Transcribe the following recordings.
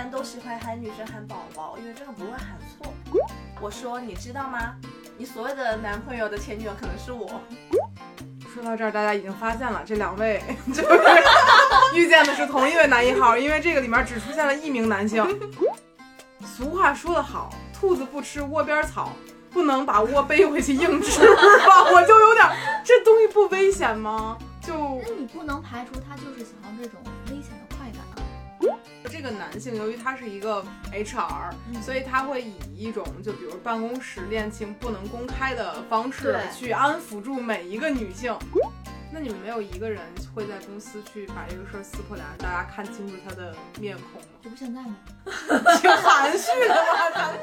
般都喜欢喊女生喊宝宝，因为这个不会喊错。我说你知道吗？你所谓的男朋友的前女友可能是我。说到这儿，大家已经发现了，这两位 就是遇见的是同一位男一号，因为这个里面只出现了一名男性。俗话说得好，兔子不吃窝边草，不能把窝背回去硬吃吧？我就有点，这东西不危险吗？就那你不能排除他就是想要这种危险。这个男性，由于他是一个 HR，、嗯所以他会以一种就比如办公室恋情不能公开的方式去安抚住每一个女性。那你们没有一个人会在公司去把这个事儿撕破脸，让大家看清楚他的面孔吗？这不现在吗？挺含蓄的吧？咱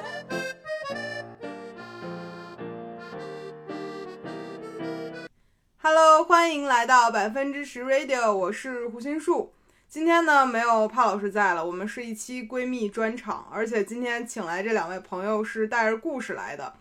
Hello，欢迎来到百分之十 Radio，我是胡心树。今天呢，没有帕老师在了，我们是一期闺蜜专场，而且今天请来这两位朋友是带着故事来的。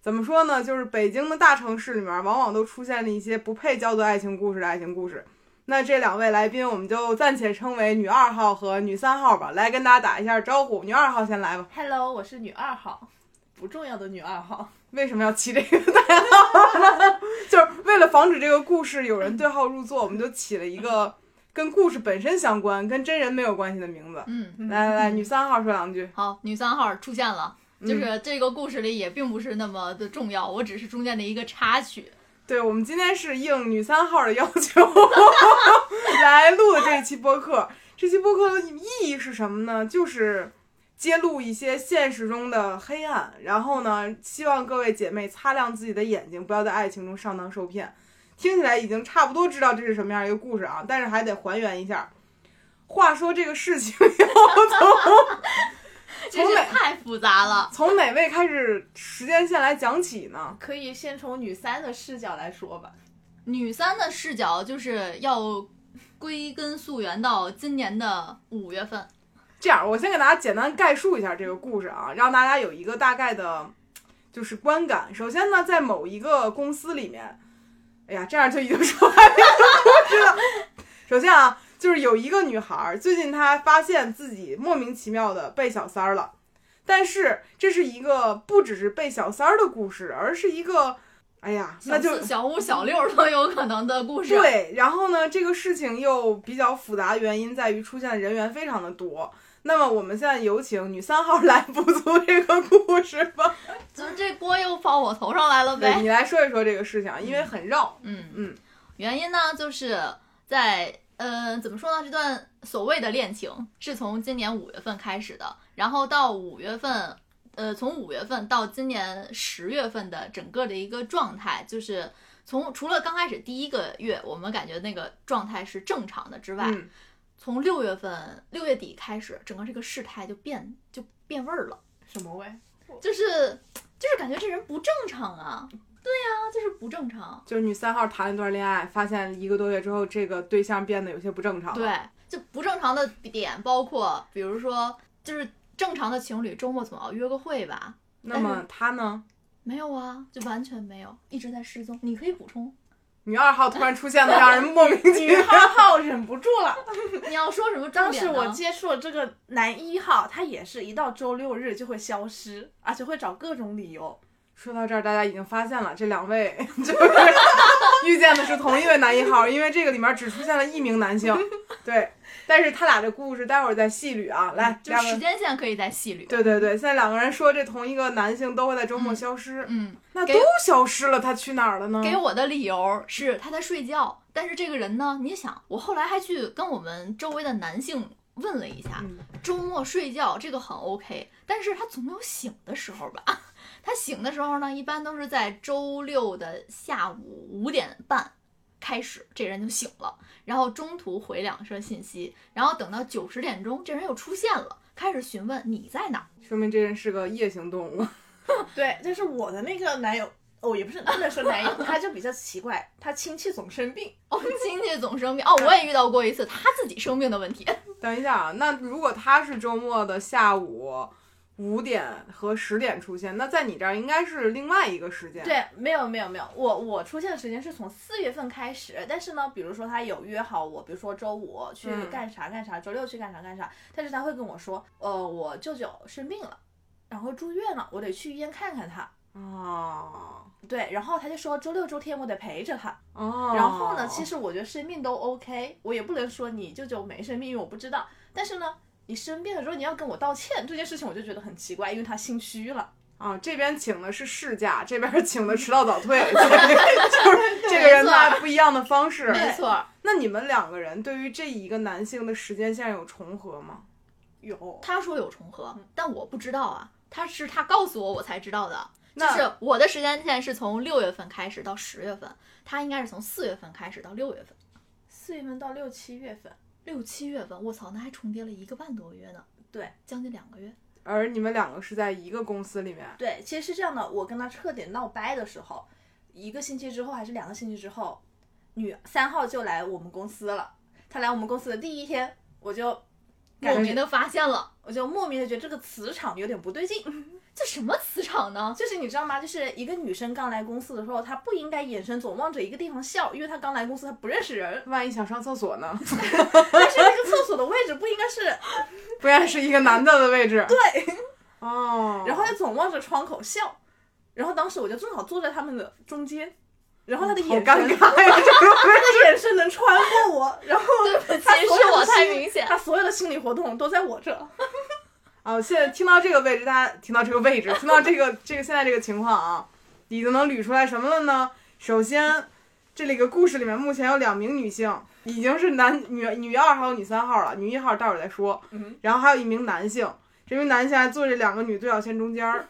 怎么说呢？就是北京的大城市里面，往往都出现了一些不配叫做爱情故事的爱情故事。那这两位来宾，我们就暂且称为女二号和女三号吧，来跟大家打一下招呼。女二号先来吧。Hello，我是女二号，不重要的女二号。为什么要起这个代号呢？就是为了防止这个故事有人对号入座，我们就起了一个跟故事本身相关、跟真人没有关系的名字。嗯，来来来，女三号说两句。好，女三号出现了。嗯就是这个故事里也并不是那么的重要，我只是中间的一个插曲。对我们今天是应女三号的要求 来录的这一期播客。这期播客的意义是什么呢？就是揭露一些现实中的黑暗，然后呢，希望各位姐妹擦亮自己的眼睛，不要在爱情中上当受骗。听起来已经差不多知道这是什么样一个故事啊，但是还得还原一下。话说这个事情要从从哪太复杂了。从哪位开始时间线来讲起呢？可以先从女三的视角来说吧。女三的视角就是要归根溯源到今年的五月份。这样，我先给大家简单概述一下这个故事啊，让大家有一个大概的，就是观感。首先呢，在某一个公司里面，哎呀，这样就已经说完这个故事了。首先啊，就是有一个女孩儿，最近她发现自己莫名其妙的被小三儿了，但是这是一个不只是被小三儿的故事，而是一个，哎呀，那就小五、小六都有可能的故事。，对，然后呢，这个事情又比较复杂，原因在于出现的人员非常的多。那么我们现在有请女三号来补足这个故事吧。怎 么这锅又放我头上来了呗。你来说一说这个事情，啊，因为很绕。嗯嗯，原因呢，就是在呃，怎么说呢？这段所谓的恋情是从今年五月份开始的，然后到五月份，呃，从五月份到今年十月份的整个的一个状态，就是从除了刚开始第一个月，我们感觉那个状态是正常的之外，嗯，从六月份六月底开始，整个这个事态就变就变味儿了，什么味？就是就是感觉这人不正常啊。对呀、就是不正常。就是女三号谈了一段恋爱，发现一个多月之后，这个对象变得有些不正常。，对，就不正常的点包括，比如说，就是正常的情侣周末总要约个会吧？那么他呢？没有啊，就完全没有，一直在失踪。你可以补充，女二号突然出现的，让人莫名其女妙。二号忍不住了。你要说什么当？时我接触了这个男一号，他也是一到周六日就会消失，而且会找各种理由。说到这儿，大家已经发现了，这两位 就是遇见的是同一位男一号，因为这个里面只出现了一名男性。对，但是他俩这故事待会儿再细捋啊。来，就时，间线可以再细捋。对对对，现在两个人说这同一个男性都会在周末消失，嗯，那都消失了，他去哪儿了呢？给我的理由是他在睡觉，但是这个人呢，你想，我后来还去跟我们周围的男性问了一下，嗯周末睡觉这个很 OK，但是他总有醒的时候吧？他醒的时候呢，一般都是在周六的下午五点半开始，这人就醒了，然后中途回两声信息，然后等到九十点钟，这人又出现了，开始询问你在哪儿。说明这人是个夜行动物。对，但是我的那个男友，哦，也不是不能说男友，他就比较奇怪，他亲戚总生病。哦，亲戚总生病哦，我也遇到过一次他自己生病的问题。等一下啊，那如果他是周末的下午五点和十点出现，那在你这儿应该是另外一个时间。，对，没有没有没有，我我出现的时间是从四月份开始，但是呢，比如说他有约好我，比如说周五去嗯干啥干啥，周六去干啥干啥，但是他会跟我说，呃，我舅舅生病了，然后住院了，我得去医院看看他。哦对，然后他就说周六周天我得陪着他。哦，然后呢，其实我觉得生病都 OK，我也不能说你舅舅没生病，因为我不知道。但是呢，你生病的时候你要跟我道歉，这件事情我就觉得很奇怪，因为他心虚了。啊，这边请的是事假，这边请的迟到早退，对 就是这个人没错他不一样的方式。没错，那你们两个人对于这一个男性的时间线有重合吗？有，他说有重合，但我不知道啊，他是他告诉我我才知道的。就那是我的时间线是从六月份开始到十月份，他应该是从四月份开始到六月份，四月份到六七月份，六七月份，我操，那还重叠了一个半多月呢，对，将近两个月。而你们两个是在一个公司里面，对，其实是这样的，我跟他彻底闹掰的时候，一个星期之后还是两个星期之后，女三号就来我们公司了。她来我们公司的第一天，我就莫名的发现了，我就莫名的觉得这个磁场有点不对劲。这什么磁场呢？就是你知道吗？就是一个女生刚来公司的时候，她不应该眼神总望着一个地方笑，因为她刚来公司，她不认识人。万一想上厕所呢？但是那个厕所的位置不应该是，不然是一个男的的位置。对，哦，然后她总望着窗口笑，然后当时我就正好坐在他们的中间，然后她的眼神，尴尬 她的眼神能穿过我，然后对不起，她所有的是我太心明显。她所有的心理活动都在我这。啊，现在听到这个位置，大家听到这个位置，听到这个这个现在这个情况啊，已经能捋出来什么了呢？首先，这里个故事里面目前有两名女性，已经是男女女二号、女三号了，女一号待会儿再说。嗯，然后还有一名男性，这名男性还坐这两个女对角线中间儿，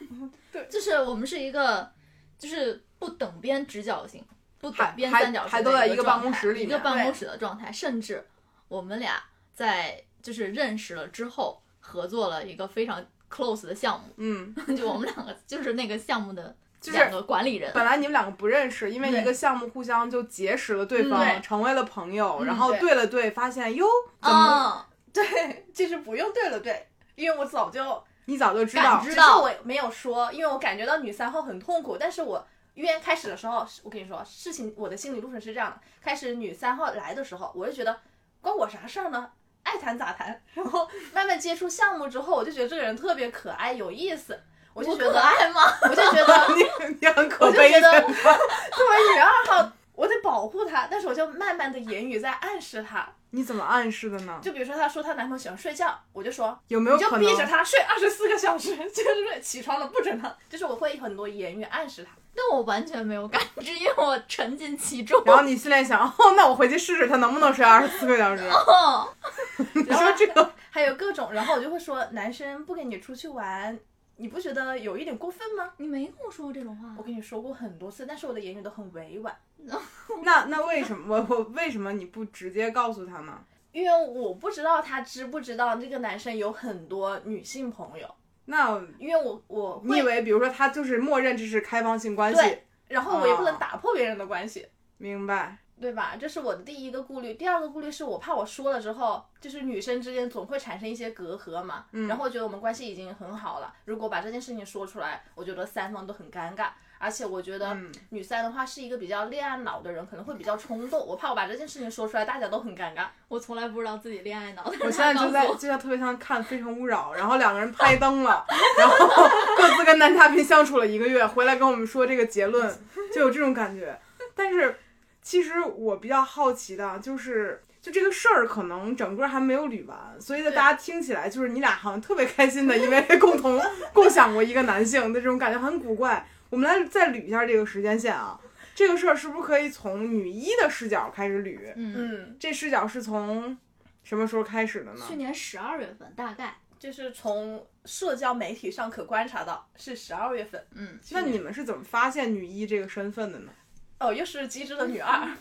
对就是我们是一个，就是不等边直角形，不等边三角形还都在一个办公室里面一个办公室的状态，甚至我们俩在就是认识了之后，合作了一个非常 close 的项目，嗯，就我们两个就是那个项目的就是两个管理人。本来你们两个不认识，因为一个项目互相就结识了对方，成为了朋友，嗯然后对。对了对，发现哟，怎么、啊，对，其实不用对了对，因为我早就你早就知道。感，只是知道我没有说，因为我感觉到女三号很痛苦，但是我预言开始的时候，我跟你说，事情我的心理路程是这样的：开始女三号来的时候，我就觉得关我啥事儿呢？爱谈咋谈。然后慢慢接触项目之后，我就觉得这个人特别可爱有意思，我就觉得，爱吗？我就觉得你你很可我就悲觉得的。作为女二号，我得保护她，但是我就慢慢的言语在暗示她，你怎么暗示的呢？就比如说她说她男朋友喜欢睡觉，我就说有没有可你就逼着？他睡二十四个小时，接 着睡，起床了不准他，就是我会很多言语暗示他。但我完全没有感知，因为我沉浸其中。然后你心里想，哦，那我回去试试他能不能睡二十四个小时。哦，你说这个，还有各种，然后我就会说，男生不跟你出去玩，你不觉得有一点过分吗？你没跟我说过这种话我。跟你说过很多次，但是我的言语都很委婉，那那为什么我我为什么你不直接告诉他呢？因为我不知道他知不知道这个男生有很多女性朋友，那因为我我，你以为，比如说他就是默认这是开放性关系对，然后我也不能哦打破别人的关系。明白？对吧？这是我的第一个顾虑。第二个顾虑是我怕我说了之后，就是女生之间总会产生一些隔阂嘛。嗯然后我觉得我们关系已经很好了，如果把这件事情说出来，我觉得三方都很尴尬。而且我觉得嗯女三的话是一个比较恋爱脑的人，可能会比较冲动。我怕我把这件事情说出来，大家都很尴尬。我从来不知道自己恋爱脑。我现在就在我就在特别像看《非诚勿扰》，然后两个人拍灯了，然后各自跟男嘉宾相处了一个月，回来跟我们说这个结论，就有这种感觉。但是其实我比较好奇的就是。就这个事儿，可能整个还没有捋完，所以呢，大家听起来就是你俩好像特别开心的，因为 共同共享过一个男性的这种感觉很古怪。我们来再捋一下这个时间线啊，这个事儿是不是可以从女一的视角开始捋？嗯，嗯，这视角是从什么时候开始的呢？去年十二月份大概。就是从社交媒体上可观察到是十二月份。嗯，那你们是怎么发现女一这个身份的呢？哦，又是机智的女二。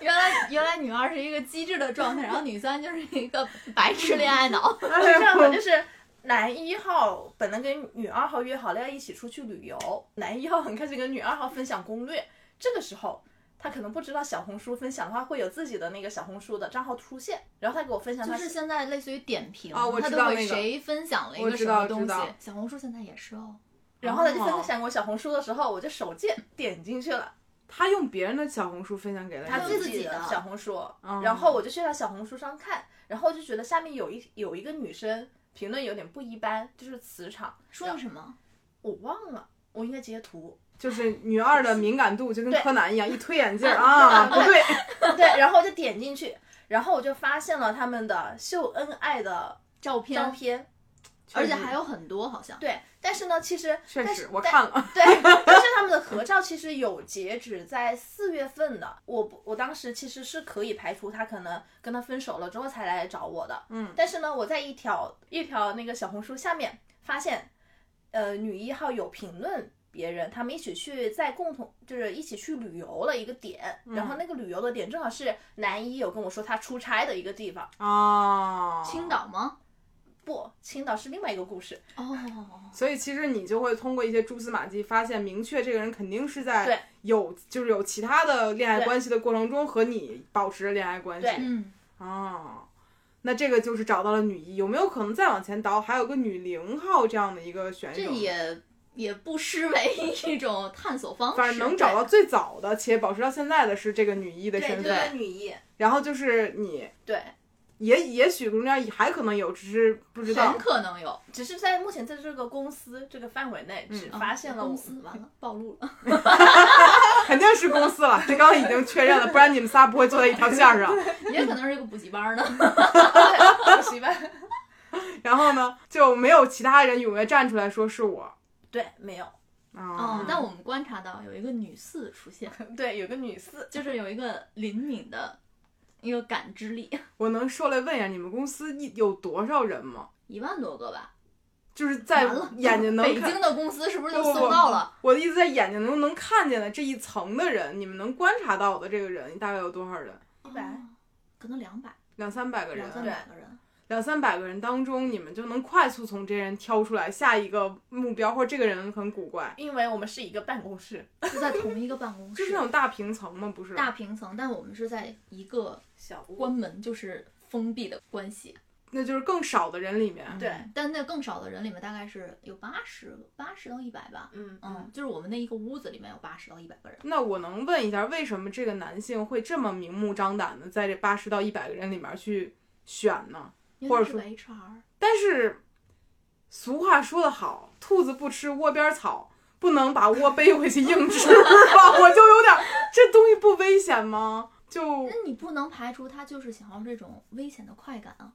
原来原来女二是一个机智的状态，然后女三就是一个白痴恋爱脑。是这样的，就是男一号本来跟女二号约好了要一起出去旅游，男一号很开心跟女二号分享攻略，这个时候他可能不知道小红书分享的话会有自己的那个小红书的账号出现，然后他给我分享他就是现在类似于点评，啊我他都会知道那个谁分享了一我知个什么东西小红书现在也是哦。然后他就哦。分享我小红书的时候，我就手贱点进去了，他用别人的小红书分享给了他自己的小红书，嗯然后我就去他小红书上看，然后就觉得下面有一有一个女生评论有点不一般，就是磁场，说了什么？我忘了，我应该截图，就是女二的敏感度就跟柯南一样，一推眼镜儿 啊，不对，对，然后我就点进去，然后我就发现了他们的秀恩爱的照片，照片，而且还有很多好像。对，但是呢，其实确实但是我看了，对，但是他们的合照其实有截止在四月份的。我不，我当时其实是可以排除他可能跟他分手了之后才来找我的。嗯但是呢，我在一条一条那个小红书下面发现，呃，女一号有评论别人，他们一起去在共同就是一起去旅游了一个点，然后那个旅游的点正好是男一有跟我说他出差的一个地方。啊，青岛吗？不，青岛是另外一个故事。哦，所以其实你就会通过一些蛛丝马迹，发现明确这个人肯定是在有就是有其他的恋爱关系的过程中和你保持着恋爱关系对嗯，哦。那这个就是找到了女一，有没有可能再往前倒，还有个女零号这样的一个选手？这也也不失为一种探索方式。反正能找到最早的且保持到现在的是这个女一的对，身就是份，女一。然后就是你，对，也也许中间还可能有，只是不知道很。可能有。只是在目前在这个公司这个范围内，只嗯发现了我公司，完了暴露了。肯定是公司了，这刚刚已经确认了，不然你们仨不会坐在一条线儿上。也可能是一个补习班呢。对，补习班。然后呢，就没有其他人踊跃站出来说是我对，没有。哦啊。，但我们观察到有一个女四出现，对，有个女四，就是有一个灵敏的一个感知力，我能说来问一下，你们公司一有多少人吗？一万多个吧。就是在，眼睛能看，北京的公司是不是就搜到了？我的意思在眼睛能能看见的这一层的人，你们能观察到的这个人大概有多少人？一百哦可能两百，两三百个人两，三百个人。两三百个人当中，你们就能快速从这些人挑出来下一个目标，或者这个人很古怪，因为我们是一个办公室，是在同一个办公室，就是那种大平层吗？不是，大平层，但我们是在一个小屋。关门，就是封闭的关系。那就是更少的人里面。对嗯但那更少的人里面大概是有八十八十到一百吧。嗯嗯，就是我们那一个屋子里面有八十到一百个人。那我能问一下，为什么这个男性会这么明目张胆的在这八十到一百个人里面去选呢？或者因为他是个 HR，但是俗话说得好，兔子不吃窝边草，不能把窝背回去硬吃吧？我就有点，这东西不危险吗？就那你不能排除他就是想要这种危险的快感啊。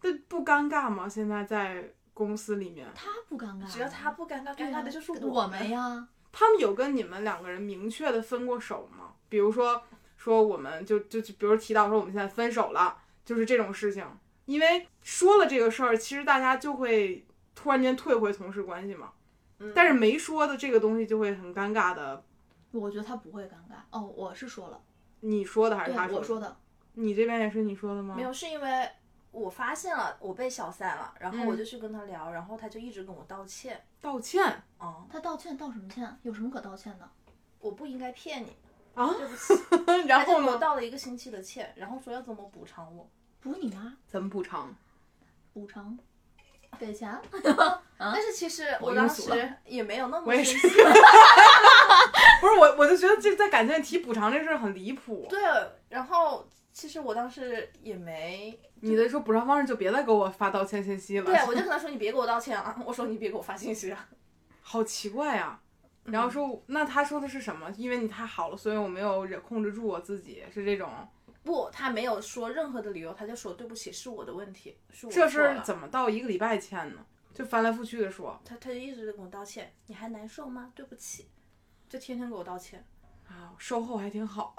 这不尴尬吗？现在在公司里面，他不尴尬啊，只要他不尴尬，尴尬的就是我们们。呀。他们有跟你们两个人明确的分过手吗？比如说，说我们就就就比如提到说我们现在分手了，就是这种事情。因为说了这个事儿，其实大家就会突然间退回同事关系嘛。嗯但是没说的这个东西就会很尴尬的。我觉得他不会尴尬。哦，我是说了，你说的还是他说，的？我说的。你这边也是你说的吗？没有，是因为我发现了我被小三了，然后我嗯就去跟他聊，然后他就一直跟我道歉。道歉嗯，他道歉道什么歉？有什么可道歉的？我不应该骗你，啊，对不起。然后呢？道了一个星期的歉，然后说要怎么补偿我。补你妈怎么补偿？补偿，给钱。但是其实我我当时也没有那么我也是生气。不是我，我就觉得这在感情里提补偿这事儿很离谱。对，然后其实我当时也没，你的说补偿方式就别再给我发道歉信息了。对我就跟他说你别给我道歉啊，我说你别给我发信息啊。好奇怪啊、然后说，那他说的是什么？因为你太好了，所以我没有忍控制住我自己，是这种。不，他没有说任何的理由，他就说对不起，是我的问题，是我这。事儿怎么到一个礼拜前呢？就翻来覆去的说他他就一直在跟我道歉，你还难受吗？对不起，就天天给我道歉。啊，售后还挺好。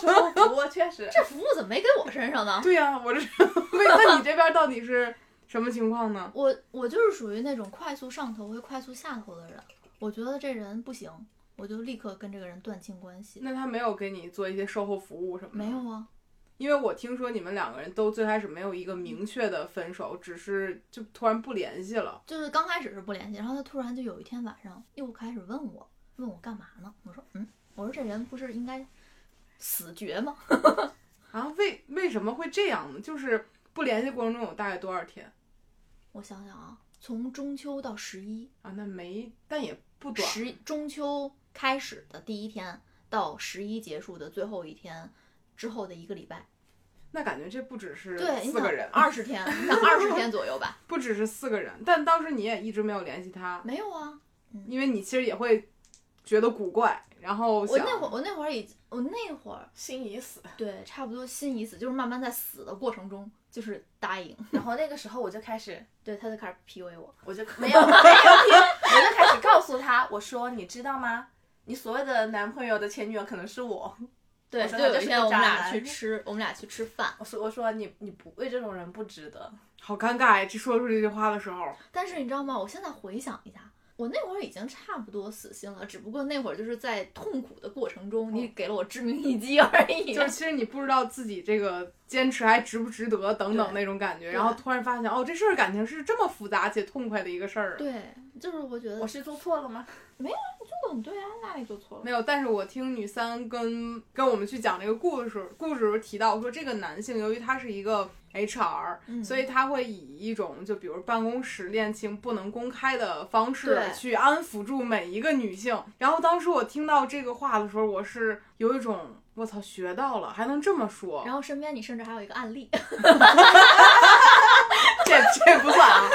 售后服务确实，这服务怎么没给我身上呢？对呀、我这为那你这边到底是什么情况呢？我我就是属于那种快速上头会快速下头的人。我觉得这人不行，我就立刻跟这个人断清关系。那他没有给你做一些售后服务什么的？没有啊，因为我听说你们两个人都最开始没有一个明确的分手，只是就突然不联系了。就是刚开始是不联系，然后他突然就有一天晚上又开始问我，问我干嘛呢？我说嗯，我说这人不是应该死绝吗？啊，为为什么会这样呢？就是不联系过程中有大概多少天我想想啊，从中秋到十一，啊？那没，但也不短。十中秋开始的第一天到十一结束的最后一天之后的一个礼拜，那感觉这不只是对，四个人，二十天，你想二十天左右吧？不只是四个人。但当时你也一直没有联系他，没有啊，因为你其实也会觉得古怪，然后我那会儿我那会儿已我那会儿心已死。对差不多心已死，就是慢慢在死的过程中就是答应，然后那个时候我就开始，对，他就开始 PUA 我，我就没有没有听，我就开始告诉他，我说你知道吗？你所谓的男朋友的前女友可能是我。对，就有一天我们俩去吃，我们俩去吃饭，我说我说你你不为这种人不值得。好尴尬呀！这说出这句话的时候，但是你知道吗？我现在回想一下，我那会儿已经差不多死心了，只不过那会儿就是在痛苦的过程中，你给了我致命一击而已。就是其实你不知道自己这个坚持还值不值得等等那种感觉，然后突然发现哦，这事儿感情是这么复杂且痛快的一个事儿啊。对，就是我觉得我是做错了吗？做的很对啊，哪里做错了？没有，但是我听女三跟跟我们去讲这个故事故事的时候提到说，这个男性由于他是一个 HR，、嗯所以他会以一种就比如办公室恋情不能公开的方式去安抚住每一个女性。然后当时我听到这个话的时候，我是有一种我操学到了，还能这么说，然后身边你甚至还有一个案例，这这不算啊，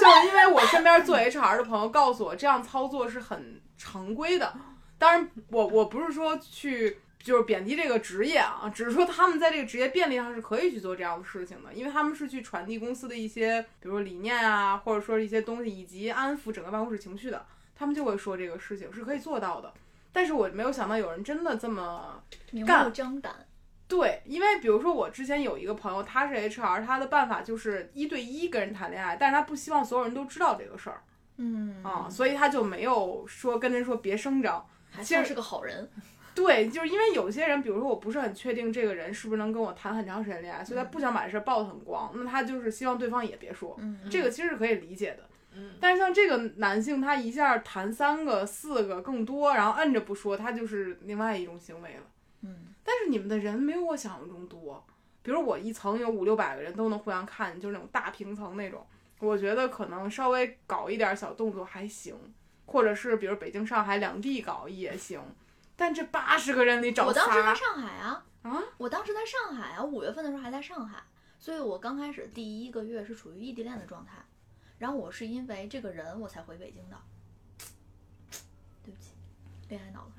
就是因为我身边做 HR 的朋友告诉我，这样操作是很常规的。当然我，我不是说去就是贬低这个职业啊，只是说他们在这个职业便利上是可以去做这样的事情的，因为他们是去传递公司的一些，比如说理念啊，或者说一些东西，以及安抚整个办公室情绪的，他们就会说这个事情是可以做到的。但是我没有想到有人真的这么明目张胆。对，因为比如说我之前有一个朋友，他是 HR，他的办法就是一对一跟人谈恋爱，但是他不希望所有人都知道这个事儿嗯啊，所以他就没有说跟人说别声张。其实还算是个好人。对，就是因为有些人，比如说我不是很确定这个人是不是能跟我谈很长时间恋爱，所以他不想把这事儿曝得很光，那他就是希望对方也别说，嗯，这个其实是可以理解的。嗯，但是像这个男性，他一下谈三个、四个更多，然后摁着不说，他就是另外一种行为了。嗯，但是你们的人没有我想象中多，比如我一层有五六百个人都能互相看，就是那种大平层那种，我觉得可能稍微搞一点小动作还行，或者是比如北京、上海两地搞也行。但这八十个人里找我当时在上海啊，啊，我当时在上海啊，五月份的时候还在上海，所以我刚开始第一个月是处于异地恋的状态，然后我是因为这个人我才回北京的。对不起，恋爱脑了。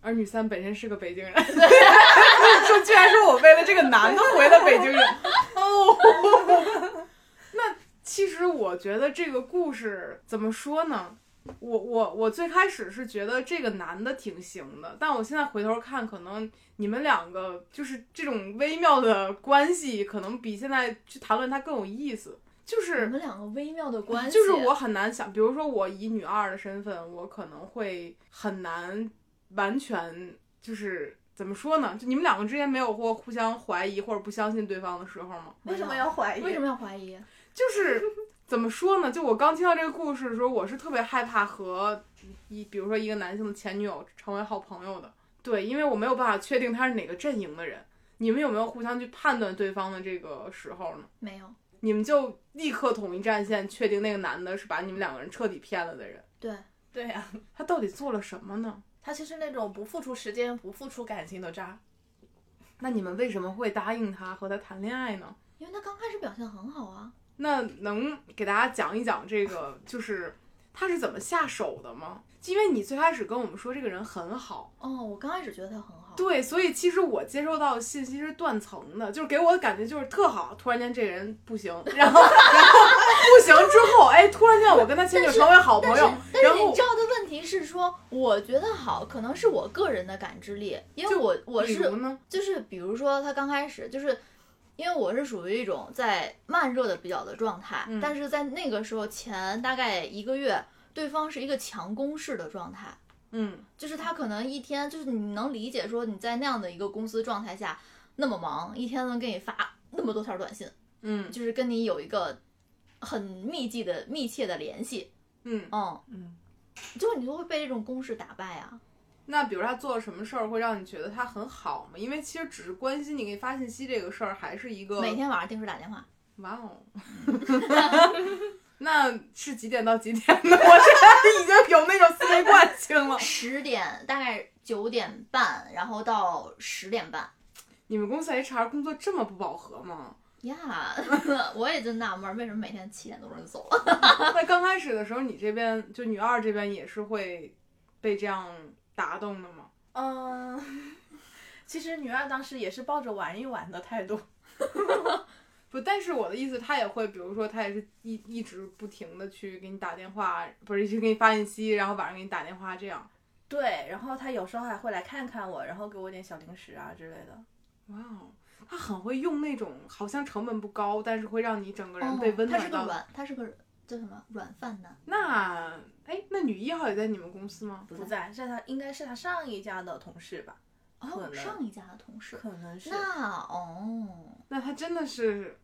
而女三本身是个北京人，说居然说我为了这个男的回了北京人，哦，那其实我觉得这个故事怎么说呢？我我我最开始是觉得这个男的挺行的，但我现在回头看，可能你们两个就是这种微妙的关系，可能比现在去谈论它更有意思。就是你们两个微妙的关系，就是我很难想，比如说我以女二的身份，我可能会很难完全就是怎么说呢？就你们两个之间没有过互相怀疑或者不相信对方的时候吗？为什么要怀疑？为什么要怀疑？就是怎么说呢？就我刚听到这个故事的时候，我是特别害怕和一比如说一个男性的前女友成为好朋友的。对，因为我没有办法确定他是哪个阵营的人。你们有没有互相去判断对方的这个时候呢？没有。你们就立刻统一战线，确定那个男的是把你们两个人彻底骗了的人。对，对呀、他到底做了什么呢？他其实那种不付出时间、不付出感情的渣。那你们为什么会答应他和他谈恋爱呢？因为他刚开始表现很好啊。那能给大家讲一讲这个，就是他是怎么下手的吗？因为你最开始跟我们说这个人很好，哦，我刚开始觉得他很好。对，所以其实我接收到的信息是断层的，就是给我的感觉就是特好，突然间这人不行，然后然后不行之后，哎，突然间我跟他前女友成为好朋友，然后是你知道的问题是说，我觉得好，可能是我个人的感知力，因为我我是就是比如说他刚开始就是。因为我是属于一种在慢热的比较的状态，嗯。但是在那个时候前大概一个月，对方是一个强攻势的状态，嗯。就是他可能一天就是你能理解说你在那样的一个公司状态下那么忙，一天能给你发那么多条短信，嗯。就是跟你有一个很密集的密切的联系，嗯。嗯，嗯，就你就会被这种公式打败啊。那比如他做了什么事儿会让你觉得他很好吗？因为其实只是关心你给你发信息这个事儿，还是一个每天晚上定时打电话。哇哦，那是几点到几点呢？我现在已经有那种思维惯性了。十点大概九点半，然后到十点半。你们公司 HR 工作这么不饱和吗？呀，我也就纳闷儿，为什么每天七点多钟就走了？那刚开始的时候，你这边就女二这边也是会被这样打动的吗？嗯，其实女二当时也是抱着玩一玩的态度。不，但是我的意思，她也会，比如说，她也是一一直不停的去给你打电话，不是一直给你发信息，然后晚上给你打电话这样。对，然后她有时候还会来看看我，然后给我点小零食啊之类的。哇哦，她很会用那种好像成本不高，但是会让你整个人被温哦他暖到。是个软，他是个叫什么软饭男？那哎，那女一号也在你们公司吗？不在，是他应该是他上一家的同事吧？可哦，能上一家的同事。可能是。那哦，那他真的是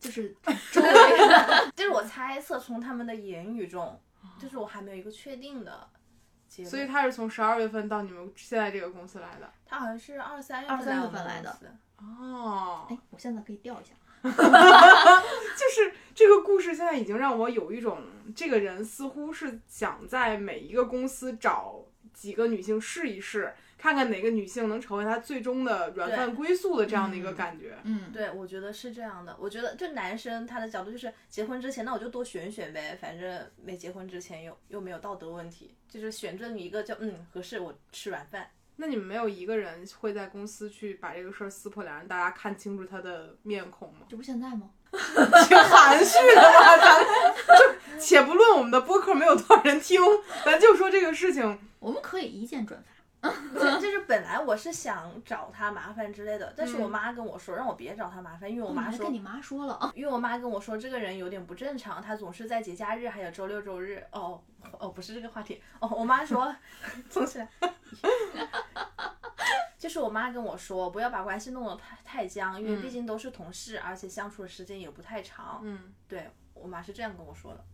就是 周围人 就是我猜测从他们的言语中，就是我还没有一个确定的所以他是从十二月份到你们现在这个公司来的。他好像是二三月23份来我们月份来的哦，哎，我现在可以调一下。就是这个故事现在已经让我有一种，这个人似乎是想在每一个公司找几个女性试一试，看看哪个女性能成为他最终的软饭归宿的这样的一个感觉。嗯，对，我觉得是这样的。我觉得就男生他的角度就是结婚之前，那我就多选选呗，反正没结婚之前又又没有道德问题，就是选中一个就嗯合适，我吃软饭。那你们没有一个人会在公司去把这个事儿撕破脸，让大家看清楚他的面孔吗？这不现在吗？挺含蓄的吧，咱就 且不论我们的播客没有多少人听，咱就说这个事情。我们可以一键转发。就就是本来我是想找他麻烦之类的，但是我嗯妈跟我说让我别找他麻烦，因为我妈说哦跟你妈说了啊？因为我妈跟我说这个人有点不正常，他总是在节假日还有周六周日。哦哦，不是这个话题。哦，我妈说，重起来。就是我妈跟我说，不要把关系弄得太太僵，因为嗯毕竟都是同事，而且相处的时间也不太长。嗯，对我妈是这样跟我说的。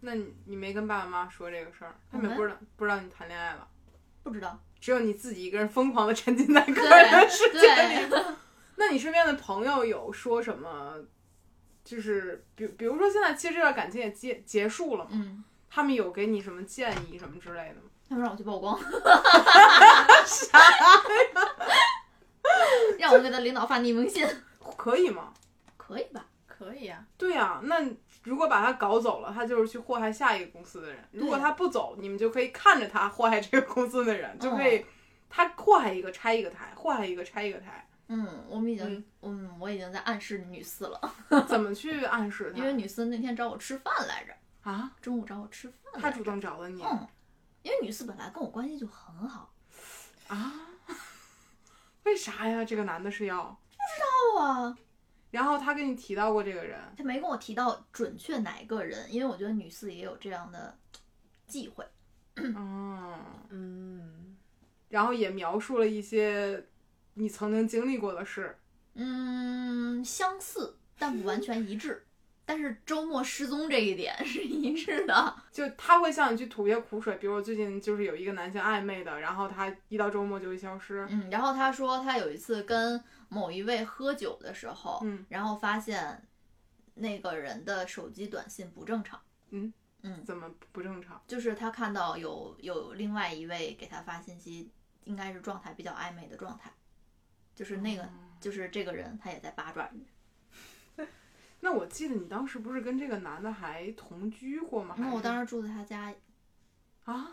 那你你没跟爸爸妈妈说这个事儿，他们不知道不知道你谈恋爱了。不知道。只有你自己一个人疯狂的沉浸在个人的世界里。那你身边的朋友有说什么？就是比比如说现在其实这段感情也结结束了嘛，嗯，他们有给你什么建议什么之类的吗？他们让我去曝光。让我给他领导发匿名信，可以吗？可以吧？可以呀、对呀、那如果把他搞走了，他就是去祸害下一个公司的人；如果他不走，你们就可以看着他祸害这个公司的人，就可以他祸害一个拆一个台，祸害一个拆一个台。嗯，我们已经嗯，嗯，我已经在暗示女四了，怎么去暗示他？因为女四那天找我吃饭来着，啊，中午找我吃饭。他主动找的你、嗯，因为女四本来跟我关系就很好。啊？为啥呀？这个男的是要？不知道啊，然后他跟你提到过这个人，他没跟我提到准确哪一个人，因为我觉得女四也有这样的忌讳。嗯，嗯，然后也描述了一些你曾经经历过的事。嗯，相似但不完全一致。但是周末失踪这一点 是一致的。就他会向你去吐一些苦水，比如我最近就是有一个男性暧昧的，然后他一到周末就会消失。嗯，然后他说他有一次跟某一位喝酒的时候，嗯然后发现那个人的手机短信不正常，嗯嗯怎么不正常？就是他看到有有另外一位给他发信息，应该是状态比较暧昧的状态，就是那个、就是这个人他也在八爪鱼。那我记得你当时不是跟这个男的还同居过吗？然后我当时时住在他家，啊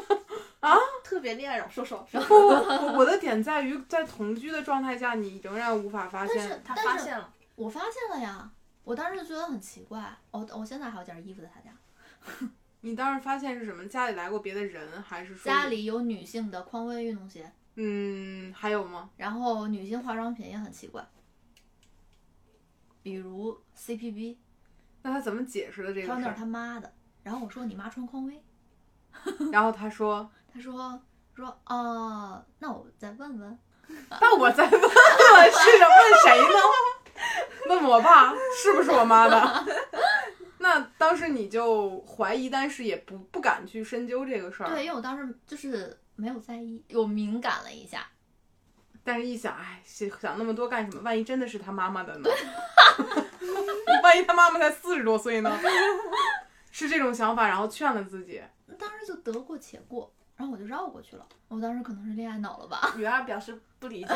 啊，特别恋爱脑，说说。不，我我的点在于在同居的状态下，你仍然无法发但是现。他发现了，我发现了呀，我当时就觉得很奇怪。我我现在还有件衣服在他家，你当时发现是什么？家里来过别的人，还是说家？里有女性的匡威运动鞋，嗯，还有吗？然后女性化妆品也很奇怪，比如 CPB，那他怎么解释的这个他说那是？他妈的。然后我说你妈穿匡威，然后他说他说说哦，那我再问问。：“那我再问问是问谁呢？问我爸是不是我妈的？”那当时你就怀疑，但是也不不敢去深究这个事儿。对，因为我当时就是没有在意，我敏感了一下。但是一想，哎，想想那么多干什么？万一真的是他妈妈的呢？万一他妈妈才四十多岁呢？是这种想法，然后劝了自己。当时就得过且过，然后我就绕过去了。我当时可能是恋爱脑了吧？女二表示不理解。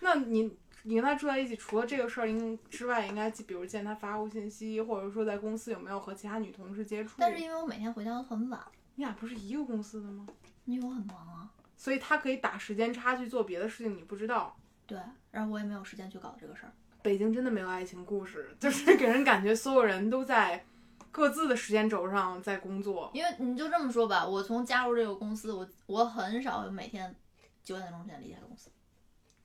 那你你跟他住在一起，除了这个事儿应之外，应该比如见他发过信息，或者说在公司有没有和其他女同事接触？但是因为我每天回家都很晚，你俩不是一个公司的吗？因为我很忙啊。所以他可以打时间差去做别的事情，你不知道。对，然后我也没有时间去搞这个事儿。北京真的没有爱情故事，就是给人感觉所有人都在各自的时间轴上在工作。因为你就这么说吧，我从加入这个公司，我我很少每天九点钟之前离开公司，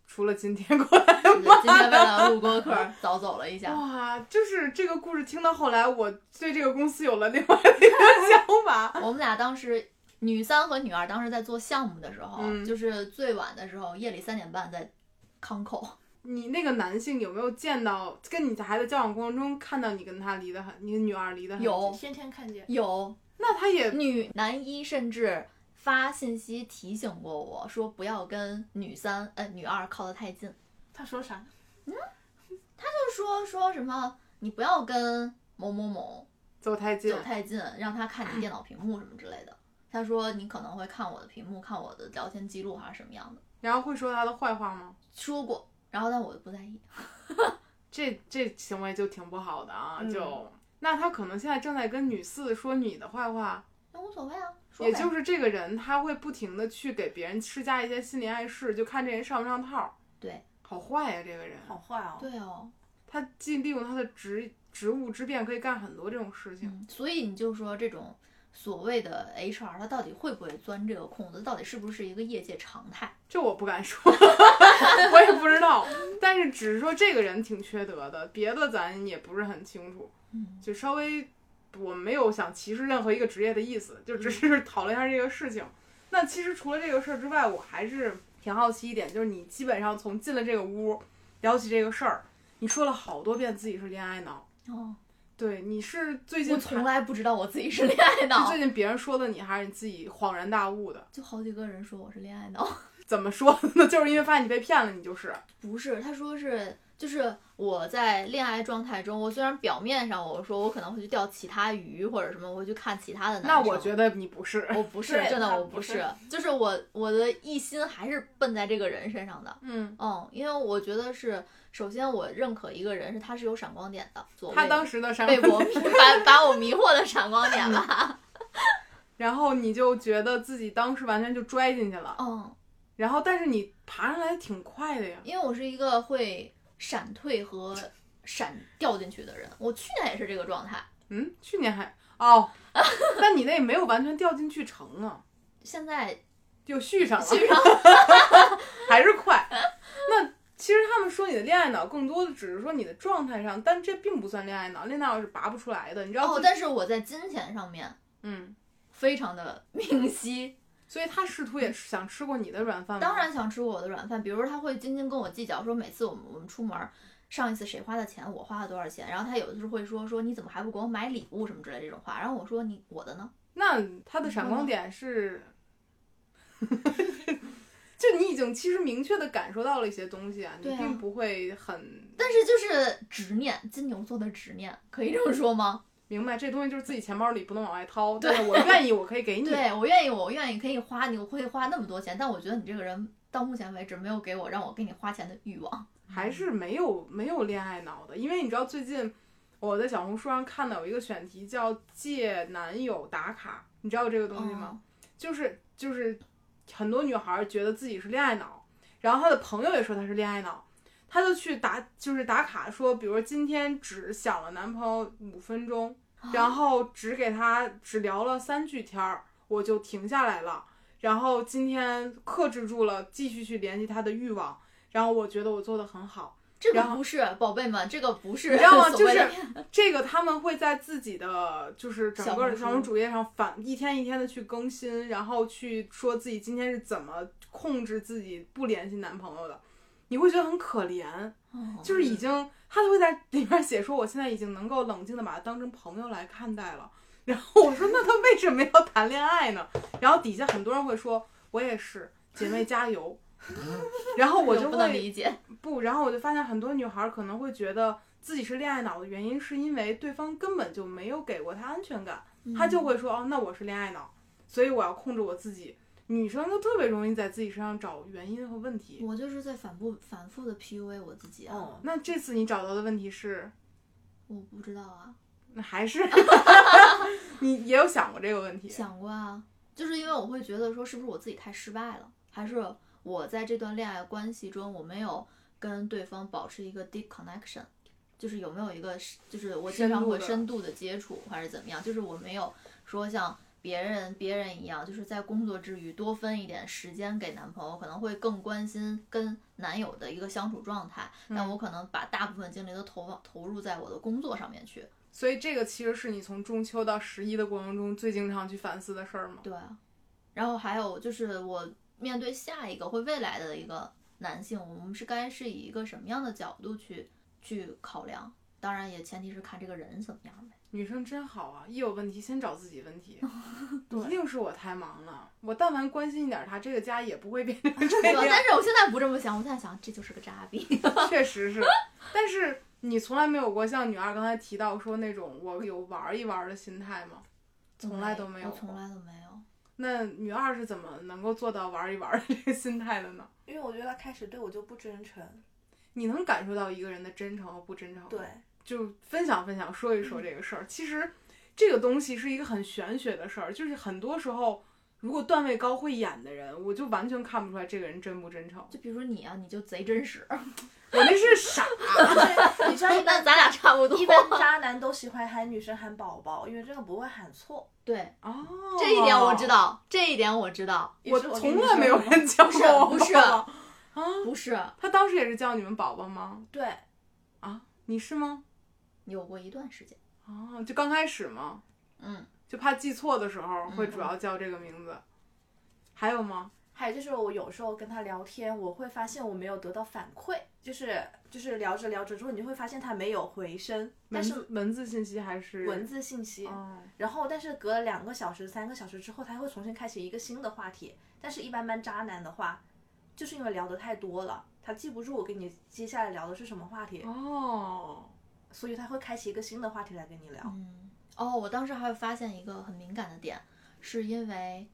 除了今天过来。今天为了录播课早走了一下。哇，就是这个故事听到后来，我对这个公司有了另外的一个 想法。我们俩当时。女三和女二当时在做项目的时候，嗯就是最晚的时候，夜里三点半在康口。你那个男性有没有见到跟你孩子交往过程中看到你跟他离得很，你跟女二离得很近？有天天看见。有，那他也女男一甚至发信息提醒过我说不要跟女三呃女二靠得太近。他说啥？嗯，他就说说什么你不要跟某某某走太近走，太近，让他看你电脑屏幕什么之类的。他说你可能会看我的屏幕，看我的聊天记录还是什么样的。然后会说他的坏话吗？说过，然后但我不在意。这这行为就挺不好的啊！嗯就那他可能现在正在跟女四说你的坏话，那无所谓啊，说也就是这个人他会不停的去给别人施加一些心理暗示，就看这人上不上套。对，好坏呀、这个人，好坏哦。对哦，他既利用他的职职务之便，可以干很多这种事情。嗯，所以你就说这种所谓的 HR，他到底会不会钻这个空子？到底是不是一个业界常态？这我不敢说，我也不知道。但是只是说这个人挺缺德的，别的咱也不是很清楚。嗯，就稍微，我没有想歧视任何一个职业的意思，就只是讨论一下这个事情。那其实除了这个事儿之外，我还是挺好奇一点，就是你基本上从进了这个屋，聊起这个事儿，你说了好多遍自己是恋爱脑。哦，对，你是最近我从来不知道我自己是恋爱是脑最，近别人说的你，还是你自己恍然大悟的？就好几个人说我是恋爱脑。怎么说的呢？就是因为发现你被骗了，你就是。不是，他说是，就是我在恋爱状态中，我虽然表面上我说我可能会去钓其他鱼或者什么，我会去看其他的男生那。我觉得你不是。我不是 真的，我不是是，就是我我的一心还是奔在这个人身上的。嗯，嗯，因为我觉得是，首先我认可一个人是他是有闪光点的，他当时的闪被我迷把把我迷惑的闪光点吧。然后你就觉得自己当时完全就拽进去了，嗯，然后但是你爬上来挺快的呀。因为我是一个会闪退和闪掉进去的人，我去年也是这个状态，嗯，去年还哦，但你那没有完全掉进去成啊，现在就续上了，续上 还是快。那其实他们说你的恋爱脑，更多的只是说你的状态上，但这并不算恋爱脑，恋爱脑是拔不出来的，你知道哦，但是我在金钱上面嗯，非常的明晰。所以他试图也是想吃过你的软饭吗？当然想吃过我的软饭，比如说他会斤斤跟我计较，说每次我们我们出门，上一次谁花的钱，我花了多少钱，然后他有的时候会说说你怎么还不给我买礼物什么之类的这种话，然后我说你我的呢？那他的闪光点是，就你已经其实明确的感受到了一些东西啊，你并不会很但是就是执念，金牛座的执念，可以这么说吗？明白这东西就是自己钱包里不能往外掏，但是我愿意，我可以给你。对我愿意，我愿意可以花，你会花那么多钱，但我觉得你这个人到目前为止没有给我让我给你花钱的欲望。还是没有没有恋爱脑的，因为你知道最近我在小红书上看到有一个选题叫借男友打卡，你知道这个东西吗？就是就是很多女孩觉得自己是恋爱脑，然后她的朋友也说她是恋爱脑，她就去打就是打卡说，比如说今天只想了男朋友五分钟，然后只给他只聊了三句天儿，我就停下来了，然后今天克制住了继续去联系他的欲望。然后我觉得我做的很好，这个然后不是宝贝们，这个不是你知道吗？就是这个他们会在自己的就是整个的小红主页上反一天一天的去更新，然后去说自己今天是怎么控制自己不联系男朋友的，你会觉得很可怜，哦。就是已经他都会在里面写说我现在已经能够冷静的把他当成朋友来看待了。然后我说那他为什么要谈恋爱呢？然后底下很多人会说我也是，姐妹加油。然后我就不能会理解。不，然后我就发现很多女孩可能会觉得自己是恋爱脑的原因，是因为对方根本就没有给过她安全感，她就会说哦，那我是恋爱脑，所以我要控制我自己。女生就特别容易在自己身上找原因和问题。我就是在反复反复的 PUA 我自己啊，哦，那这次你找到的问题是，我不知道啊，那还是 你也有想过这个问题？想过啊，就是因为我会觉得说是不是我自己太失败了，还是我在这段恋爱关系中我没有跟对方保持一个 deep connection，就是有没有一个是就是我经常会深度的深度的接触还是怎么样，就是我没有说像。别人别人一样，就是在工作之余多分一点时间给男朋友，可能会更关心跟男友的一个相处状态。但我可能把大部分精力都投放投入在我的工作上面去。所以这个其实是你从中秋到十一的过程中最经常去反思的事儿吗？对啊，然后还有就是我面对下一个会未来的一个男性，我们是该是以一个什么样的角度去去考量？当然也前提是看这个人怎么样呗。女生真好啊，一有问题先找自己问题。一定是我太忙了，我但凡关心一点他，这个家也不会变成 这对吧？样。但是我现在不这么想，我现在想这就是个渣逼。确实是，但是你从来没有过像女二刚才提到说那种我有玩一玩的心态吗？从来都没有我从来都没有。那女二是怎么能够做到玩一玩的这个心态的呢？因为我觉得他开始对我就不真诚。你能感受到一个人的真诚和不真诚？对，就分享分享，说一说这个事儿。其实这个东西是一个很玄学的事儿，就是很多时候，如果段位高会演的人，我就完全看不出来这个人真不真诚。就比如说你啊，你就贼真实。我那是傻，就是你知道一般咱俩差不多。一般渣男都喜欢喊女生喊宝宝，因为这个不会喊错。对，哦，这一点我知。道，这一点我知道。我从来没有人叫过我不是宝宝啊。不是，他当时也是叫你们宝宝吗？对，啊，你是吗？有过一段时间。哦，就刚开始吗？嗯，就怕记错的时候会嗯主要叫这个名字。还有吗？还有就是我有时候跟他聊天，我会发现我没有得到反馈，就是就是聊着聊着之后，你就会发现他没有回声，但是文字信息还是文字信息。哦，然后，但是隔了两个小时、三个小时之后，他会重新开启一个新的话题。但是，一般般渣男的话，就是因为聊得太多了，他记不住我跟你接下来聊的是什么话题，哦，所以他会开启一个新的话题来跟你聊。嗯，哦，我当时还有发现一个很敏感的点，是因为，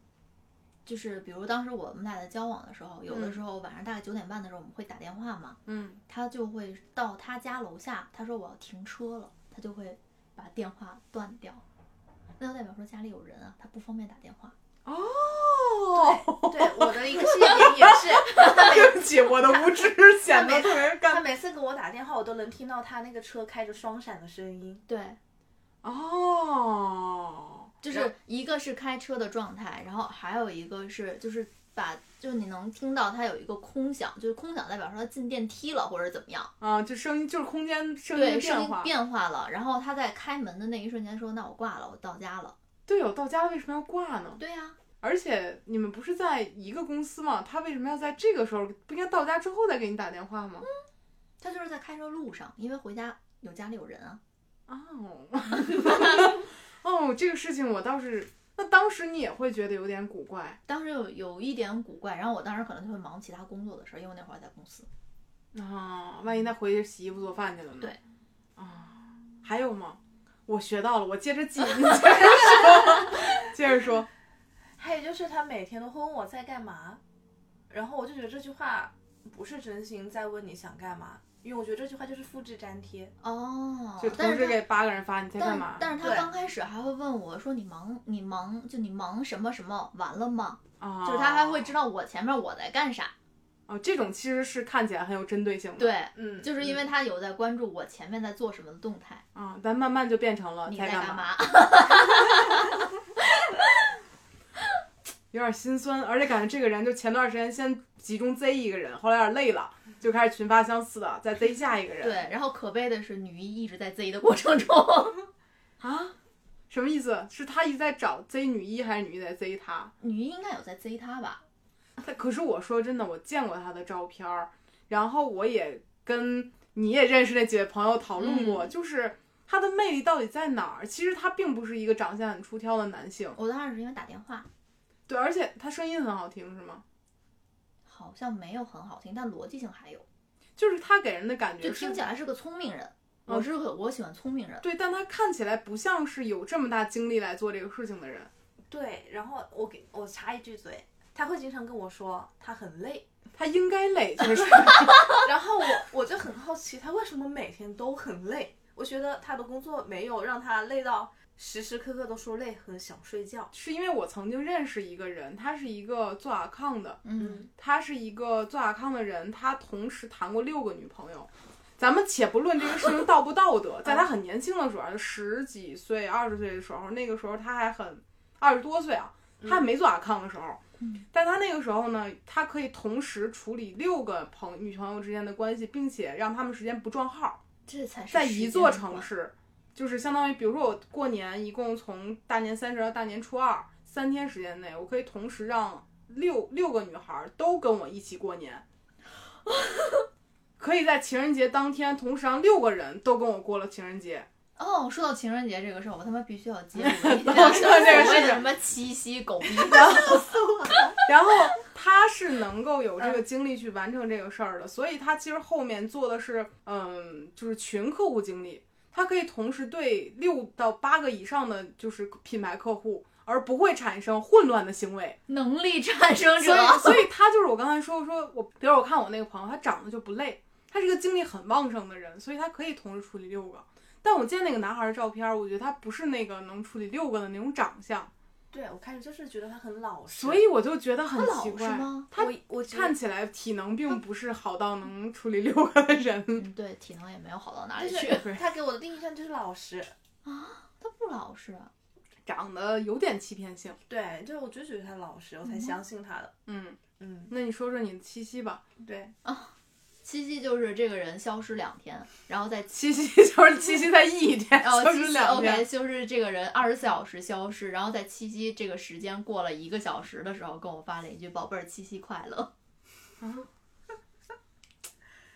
就是比如当时我们俩在交往的时候，有的嗯时候晚上大概九点半的时候我们会打电话嘛，嗯，他就会到他家楼下，他说我要停车了，他就会把电话断掉，那就代表说家里有人啊，他不方便打电话。哦，对，我的一个试验点也是，对不起，我的无知显得特别尴尬。他每次给我打电话，我都能听到他那个车开着双闪的声音。对，哦，就是一个是开车的状态，然后还有一个是就是把就是你能听到它有一个空响，就是空响代表说他进电梯了或者怎么样。啊，就声音就是空间声音对，声音变化。变化了，然后他在开门的那一瞬间说：“那我挂了，我到家了。对哦，到家了为什么要挂呢”？对呀、而且你们不是在一个公司吗？他为什么要在这个时候不应该到家之后再给你打电话吗？他就是在开车路上，因为回家有家里有人啊。哦，哦，这个事情我倒是，那当时你也会觉得有点古怪当时有有一点古怪，然后我当时可能就会忙其他工作的事儿，因为那会儿在公司。啊，万一他回去洗衣服做饭去了呢？对，啊，还有吗？我学到了，我接着记，你接着说，接着说。还有就是他每天都会问我在干嘛，然后我就觉得这句话不是真心在问你想干嘛，因为我觉得这句话就是复制粘贴。哦就，同但是他时给八个人发你在干但嘛？但是他刚开始还会问我说：“你忙你忙就你忙什么什么完了吗？”啊，就是他还会知道我前面我在干啥。哦，这种其实是看起来很有针对性的。对，嗯，就是因为他有在关注我前面在做什么的动态。啊，但慢慢就变成了你在嘛，在干嘛？有点心酸，而且感觉这个人就前段时间先集中 Z 一个人，后来有点累了，就开始群发相似的再 Z 下一个人。对，然后可悲的是女一一直在 Z 的过程中。啊，什么意思？是他一直在找 Z 女一，还是女一在 Z 他？女一应该有在 Z 他吧？他可是我说真的，我见过他的照片儿，然后我也跟你也认识那几位朋友讨论过，嗯就是他的魅力到底在哪儿？其实他并不是一个长相很出挑的男性，我当时是因为打电话。对，而且他声音很好听，是吗？好像没有很好听，但逻辑性还有，就是他给人的感觉就听起来是个聪明人。嗯我是个我喜欢聪明人，对，但他看起来不像是有这么大精力来做这个事情的人。对，然后我给我插一句嘴，他会经常跟我说他很累，他应该累，就是。然后我我就很好奇他为什么每天都很累。我觉得他的工作没有让他累到时时刻刻都说累和想睡觉。是因为我曾经认识一个人，他是一个做 account 的，嗯，他是一个做 account 的人，他同时谈过六个女朋友。咱们且不论这个事情道不道德，在他很年轻的时候，十几岁、二十岁的时候，那个时候他还很二十多岁啊，他还没做 account 的时候，嗯但他那个时候呢，他可以同时处理六个朋女朋友之间的关系，并且让他们之间不撞号。这才是在一座城市，就是相当于，比如说我过年一共从大年三十到大年初二三天时间内，我可以同时让六六个女孩儿都跟我一起过年，可以在情人节当天同时让六个人都跟我过了情人节。哦，说到情人节这个事儿，我他妈必须要接 入一到下说这个事情所谓的什么七夕狗逼 然后他是能够有这个精力去完成这个事儿的，所以他其实后面做的是，嗯，就是群客户经理，他可以同时对六到八个以上的就是品牌客户，而不会产生混乱的行为。能力产生所者。以，所以他就是我刚才说说我，比如我看我那个朋友，他长得就不累，他是一个精力很旺盛的人，所以他可以同时处理六个。但我见那个男孩的照片，我觉得他不是那个能处理六个的那种长相，对我看着就是觉得他很老实，所以我就觉得很奇怪。实吗？他我我看起来体能并不是好到能处理六个的人。嗯，对，体能也没有好到哪里去。他给我的第一印象就是老实啊，他不老实，啊长得有点欺骗性。对，就是我就觉得他老实，我才相信他的。嗯，嗯，那你说说你的七夕吧。对，七夕就是这个人消失两天，然后在七夕就是七夕在一天，然后消七夕失两 OK 天。就是这个人二十四小时消失，然后在七夕这个时间过了一个小时的时候，跟我发了一句“宝贝儿，七夕快乐啊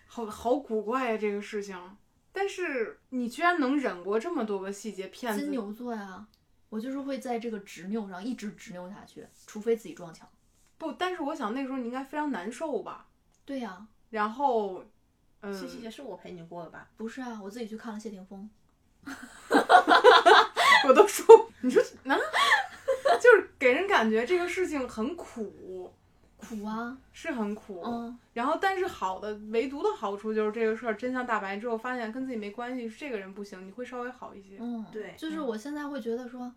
好好古怪呀、这个事情。但是你居然能忍过这么多个细节，”。骗子。金牛座呀，我就是会在这个执拗上一直执拗下去，除非自己撞墙。不，但是我想那个时候你应该非常难受吧。对呀、然后，嗯，七夕节是我陪你过的吧？不是啊，我自己去看了谢霆锋。我都说，你说啊，就是给人感觉这个事情很苦，苦啊，是很苦。嗯，然后，但是好的，唯独的好处就是这个事儿真相大白之后，发现跟自己没关系，是这个人不行，你会稍微好一些。嗯，对就是我现在会觉得说，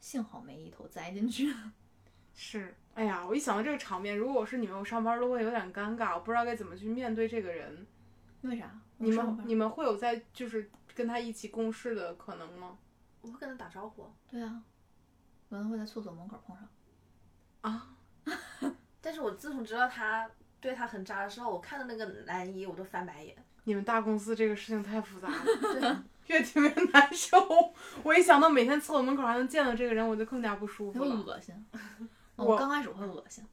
幸好没一头栽进去。是，哎呀，我一想到这个场面，如果我是你们，我上班都会有点尴尬，我不知道该怎么去面对这个人。为啥？你们你们会有在就是跟他一起共事的可能吗？我会跟他打招呼，对啊，可能会在厕所门口碰上。啊，但是我自从知道他对他很渣的时候，我看到那个男一我都翻白眼。你们大公司这个事情太复杂了，对，越听越难受。我一想到每天厕所门口还能见到这个人，我就更加不舒服了。恶心。我我刚开始会恶心，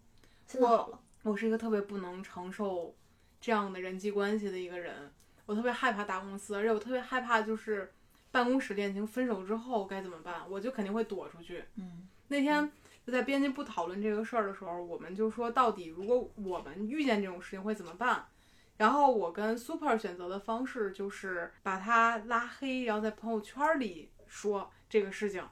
现在好了。我是一个特别不能承受这样的人际关系的一个人，我特别害怕大公司，而且我特别害怕就是办公室恋情分手之后该怎么办，我就肯定会躲出去。嗯那天就在编辑部讨论这个事儿的时候，我们就说到底如果我们遇见这种事情会怎么办？然后我跟 Super 选择的方式就是把他拉黑，然后在朋友圈里说这个事情，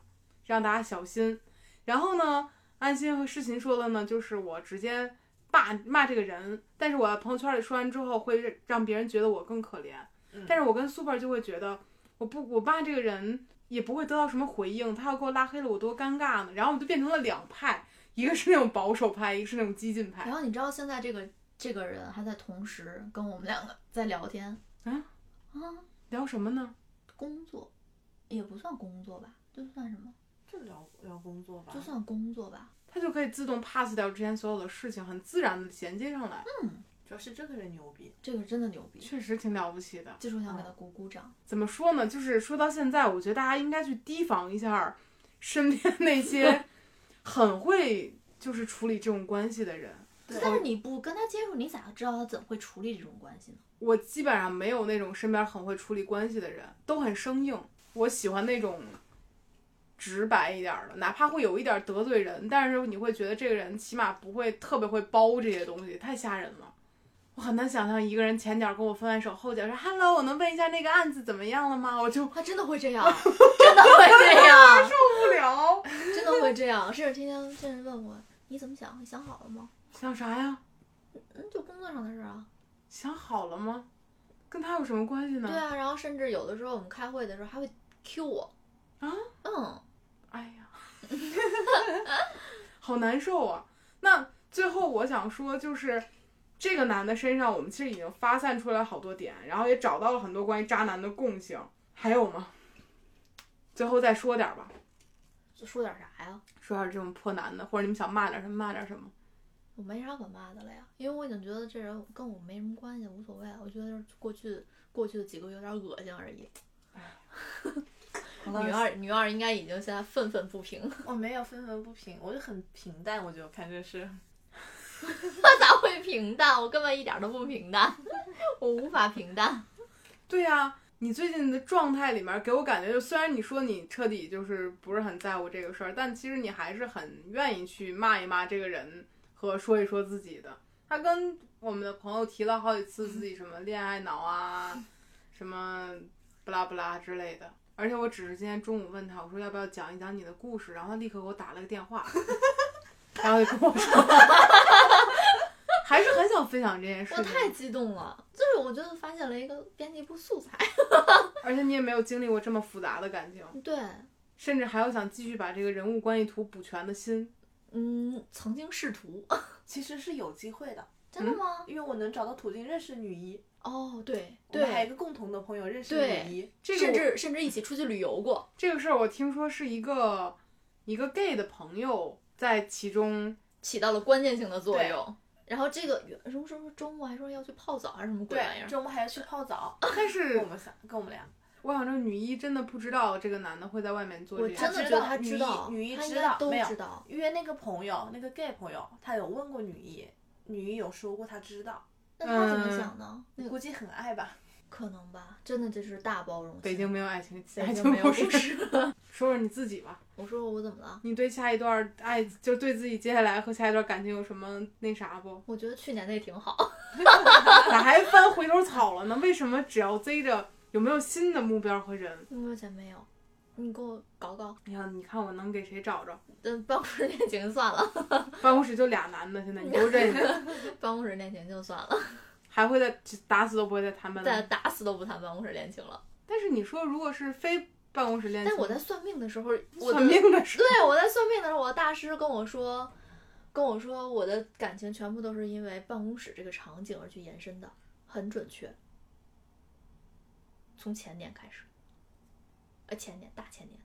让大家小心。然后呢，安心和世琴说的呢，就是我直接骂骂这个人，但是我在朋友圈里说完之后，会让别人觉得我更可怜。嗯但是我跟 Super 就会觉得，我不我骂这个人也不会得到什么回应，他要给我拉黑了，我多尴尬呢。然后我们就变成了两派，一个是那种保守派，一个是那种激进派然。后你知道现在这个这个人还在同时跟我们两个在聊天啊啊，聊什么呢？工作也不算工作吧，这算什么？就聊聊工作吧就。算工作吧。他就可以自动 pass 掉之前所有的事情，很自然的衔接上来，嗯主要是这个人牛逼，这个真的牛逼，确实挺了不起的。就是我想给他鼓鼓掌。怎么说呢？就是说到现在，我觉得大家应该去提防一下身边那些 很会就是处理这种关系的人。但是你不跟他接触，你咋知道他怎么会处理这种关系呢？我基本上没有那种身边很会处理关系的人，都很生硬。我喜欢那种直白一点儿的，哪怕会有一点儿得罪人，但是你会觉得这个人起码不会特别会包这些东西，太吓人了。我很难想象一个人前脚跟我分完手，后脚说 “hello”，我能问一下那个案子怎么样了吗？我就他真的会这样，真的会这样，受不了。真的会这样。甚至天天甚至问我你怎么想，你想好了吗？想啥呀？嗯，就工作上的事啊。想好了吗？跟他有什么关系呢？对啊，然后甚至有的时候我们开会的时候还会 Q 我。啊？嗯，哎呀，好难受啊！那最后我想说，就是这个男的身上，我们其实已经发散出来好多点，然后也找到了很多关于渣男的共性。还有吗？最后再说点儿吧，就说点啥呀？说点儿这种破男的，或者你们想骂点什么骂点什么。我没啥可骂的了呀，因为我已经觉得这人跟我没什么关系，无所谓。我觉得就是过去过去的几个月有点恶心而已。女二女二应该已经现在愤愤不平，我 没有愤愤不平，我就很平淡，我就看这是。他咋会平淡？我根本一点都不平淡，我无法平淡。对呀、你最近的状态里面给我感觉，就虽然你说你彻底就是不是很在乎这个事儿，但其实你还是很愿意去骂一骂这个人和说一说自己的。他跟我们的朋友提了好几次自己什么恋爱脑啊，什么不拉不拉之类的。而且我只是今天中午问他，我说要不要讲一讲你的故事，然后他立刻给我打了个电话，然后就跟我说，还是很想分享这件事。我太激动了，就是我觉得发现了一个编辑部素材。而且你也没有经历过这么复杂的感情。对，甚至还有想继续把这个人物关系图补全的心。嗯，曾经试图，其实是有机会的，真的吗？因为我能找到途径认识女一，哦，对我们还有，一个共同的朋友认识对女一。这个甚至甚至一起出去旅游过。这个事儿，我听说是一个一个 gay 的朋友在其中，起到了关键性的作用。然后这个什么什么周末还说要去泡澡还是什么鬼玩意，儿？周末还要去泡澡，但跟是我们仨，跟我们俩。我想这女一真的不知道这个男的会在外面做我这件事。真的觉得他知道，女一知道没有知道。因为那个朋友，那个 gay 朋友，他有问过女一，女一有说过他知道，那他怎么嗯想呢？那个估计很爱吧。可能吧，真的就是大包容心。北京没有爱情，北爱京没有故事。事。说说你自己吧，我说我怎么了？你对下一段爱，就对自己接下来和下一段感情有什么那啥不？我觉得去年那挺好。咋 还翻回头草了呢？为什么只要追着有没有新的目标和人？目前没有，你给我搞搞。哎呀，你看我能给谁找着？嗯，办公室恋情算了，办公室就俩男的，现在你都认识，办公室恋情就算了，还会再打死都不会再谈办再。打死都不谈办公室恋情了。但是你说如果是非办公室恋情，但我在算命的时候，我算的命的时候，对我在算命的时候，我的大师跟我说，跟我说我的感情全部都是因为办公室这个场景而去延伸的，很准确。从前年开始，呃，前年大前年，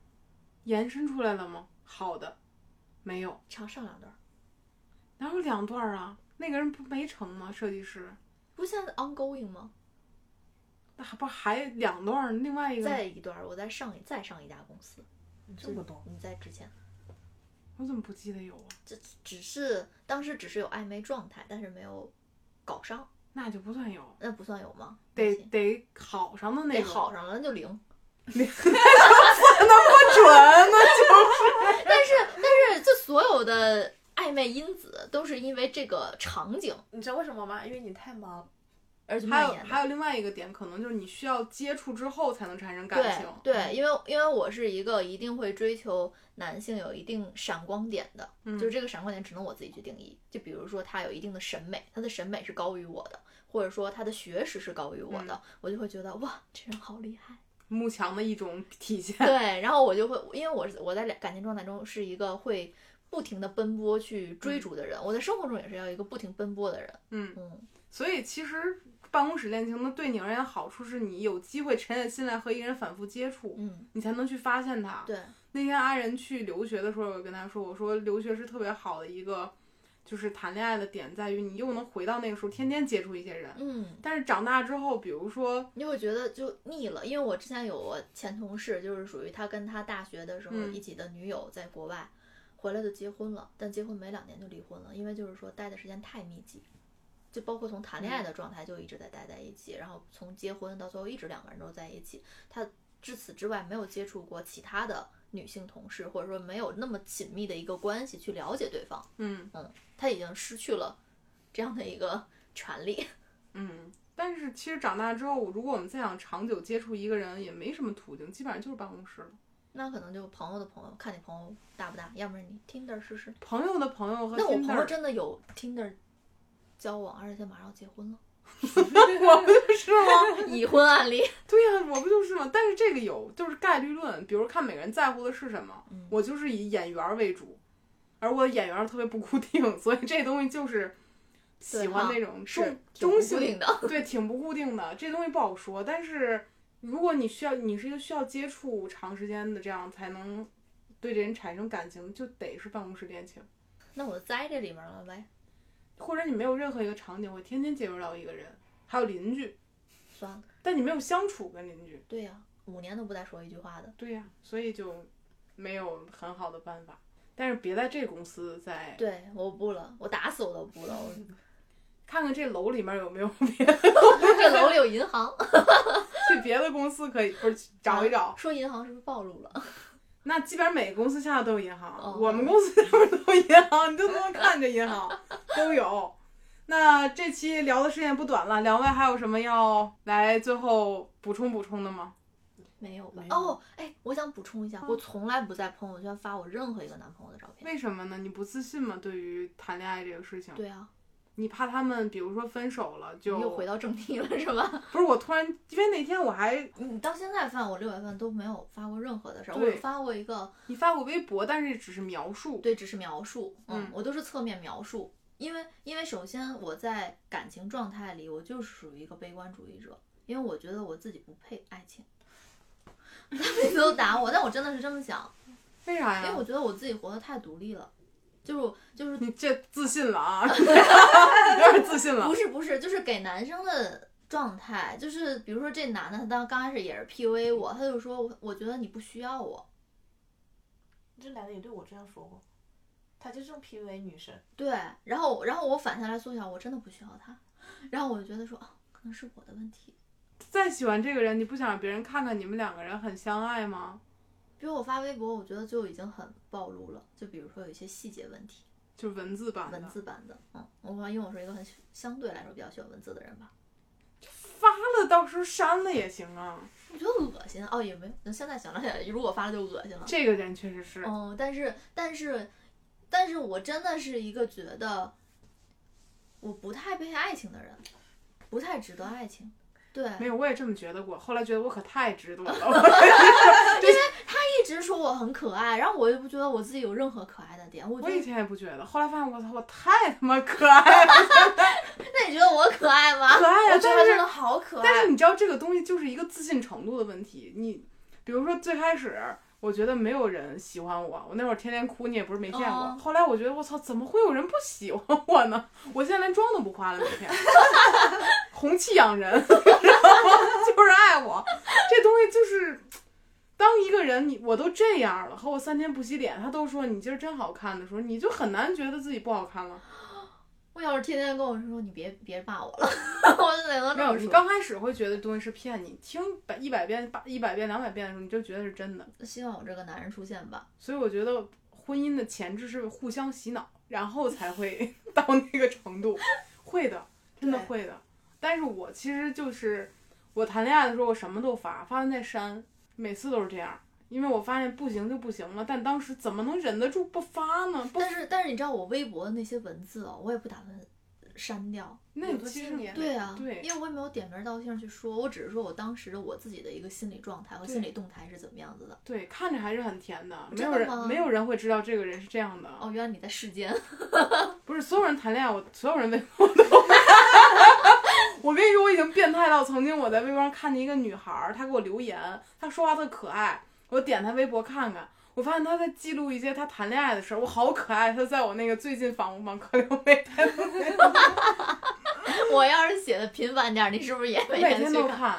延伸出来了吗？好的，没有，唱上两段儿，哪有两段啊？那个人不没成吗？设计师，不现在 ongoing 吗？那还不还两段？另外一个，再一段儿，我在上一再上一家公司，这么多，你在之前，我怎么不记得有啊？这只是当时只是有暧昧状态，但是没有搞上，那就不算有，那不算有吗？得得好上的那得个，好上了那就零。不准，那但是但是这所有的暧昧因子都是因为这个场景你知道为什么吗？因为你太忙。而且还有。还有另外一个点，可能就是你需要接触之后才能产生感情。对，因为因为我是一个一定会追求男性有一定闪光点的，嗯就是这个闪光点只能我自己去定义。就比如说他有一定的审美，他的审美是高于我的，或者说他的学识是高于我的，我就会觉得哇，这人好厉害。慕强的一种体现。对，然后我就会，因为我是我在感情状态中是一个会不停的奔波去追逐的人，我在生活中也是要一个不停奔波的人。嗯，嗯，所以其实办公室恋情呢，对你而言好处是你有机会沉下心来和一个人反复接触，嗯，你才能去发现他。对，那天阿仁去留学的时候，我跟他说，我说留学是特别好的一个，就是谈恋爱的点在于你又能回到那个时候，天天接触一些人。嗯，但是长大之后，比如说，你会觉得就腻了，因为我之前有我前同事，就是属于他跟他大学的时候嗯一起的女友在国外，回来就结婚了，但结婚没两年就离婚了，因为就是说待的时间太密集，就包括从谈恋爱的状态就一直在待在一起，然后从结婚到最后一直两个人都在一起，他至此之外没有接触过其他的女性同事，或者说没有那么紧密的一个关系去了解对方，嗯嗯他已经失去了这样的一个权利。嗯。但是其实长大之后，如果我们再想长久接触一个人，也没什么途径，基本上就是办公室了。那可能就朋友的朋友，看你朋友大不大，要不然你 Tinder 试试。朋友的朋友和那我朋友真的有 Tinder 交往，而且马上要结婚了，我不就是吗？已婚案例。对呀、我不就是吗？但是这个有就是概率论，比如看每个人在乎的是什么。嗯我就是以演员为主，而我的眼缘特别不固定，所以这东西就是喜欢那种中中性的。对，挺不固定的，这东西不好说。但是如果你需要，你是一个需要接触长时间的，这样才能对这人产生感情，就得是办公室恋情，那我栽这里面了呗，或者你没有任何一个场景会天天接触到一个人，还有邻居，算了。但你没有相处跟邻居，对呀、五年都不带说一句话的。对呀、所以就没有很好的办法。但是别在这公司再对，我不了，我打死我都不了。我看看这楼里面有没有别的，这楼里有银行，去别的公司可以不是找一找。说银行是不是暴露了？那基本上每个公司下的都有银行，哦我们公司下面都有银行，你都能看着银行都有。那这期聊的时间不短了，两位还有什么要来最后补充补充的吗？没有吧？有哦，哎，我想补充一下，我从来不在朋友圈发我任何一个男朋友的照片。为什么呢？你不自信吗？对于谈恋爱这个事情，对啊，你怕他们比如说分手了就又回到正题了是吧？不是我突然，因为那天我还 你到现在发我六月份都没有发过任何的事儿，我有发过一个，你发过微博，但是只是描述，对，只是描述，嗯嗯，我都是侧面描述，因为因为首先我在感情状态里，我就是属于一个悲观主义者，因为我觉得我自己不配爱情。他每次都打我，但我真的是这么想，为啥呀因为我？觉得我自己活得太独立了，就是就是你这自信了啊，有点自信了不。是不是，就是给男生的状态，就是比如说这男的他当刚开始也是 PUA 我，他就说我我觉得你不需要我，这男的也对我这样说过，他就这种 PUA 女生。对，然后然后我反下来缩小，我真的不需要他，然后我就觉得说啊，可能是我的问题。再喜欢这个人，你不想让别人看看你们两个人很相爱吗？比如我发微博，我觉得就已经很暴露了，就比如说有一些细节问题，就文字版的，文字版的，嗯，我因为我是一个很喜相对来说比较喜欢文字的人吧，发了到时候删了也行啊。我觉得恶心哦，也没，那现在想了想，如果发了就恶心了。这个人确实是，哦，但是但是但是我真的是一个觉得我不太被爱情的人，不太值得爱情。对，没有，我也这么觉得过。后来觉得我可太值得了，一 直说我很可爱，然后我又不觉得我自己有任何可爱的点。我，我以前也不觉得，后来发现我操，我太他妈可爱了，那你觉得我可爱吗？可爱啊！我真的好可爱但是。你知道这个东西就是一个自信程度的问题。你比如说最开始，我觉得没有人喜欢我，我那会儿天天哭，你也不是没见过。哦后来我觉得我操，怎么会有人不喜欢我呢？我现在连妆都不化了，每天 红气养人，然后就是爱我。这东西就是。当一个人你我都这样了，和我三天不洗脸，他都说你今儿真好看的时候，你就很难觉得自己不好看了。我要是天天跟我说你别别骂我了，我就得能没有。你刚开始会觉得东西是骗你，听百一百遍、八一百遍、两百遍的时候，你就觉得是真的。希望有这个男人出现吧。所以我觉得婚姻的前置是互相洗脑，然后才会 到那个程度。会的，真的会的。但是我其实就是我谈恋爱的时候，我什么都发，发完再删，每次都是这样。因为我发现不行就不行了，但当时怎么能忍得住不发呢？不，但是但是你知道我微博的那些文字哦，我也不打算删掉。那其实对啊，对因为我也没有点名道姓去说，我只是说我当时的我自己的一个心理状态和心理动态是怎么样子的。对，看着还是很甜的。没有人没有人会知道这个人是这样的。哦，原来你在世间。不是所有人谈恋爱，我所有人微博都。我跟你说，我已经变态到曾经我在微博上看见一个女孩儿，她给我留言，她说话特可爱，我点她微博看看，我发现她在记录一些她谈恋爱的事儿，我好可爱。她在我那个最近访访客流每天我要是写的频繁点儿，你是不是也每每天都看。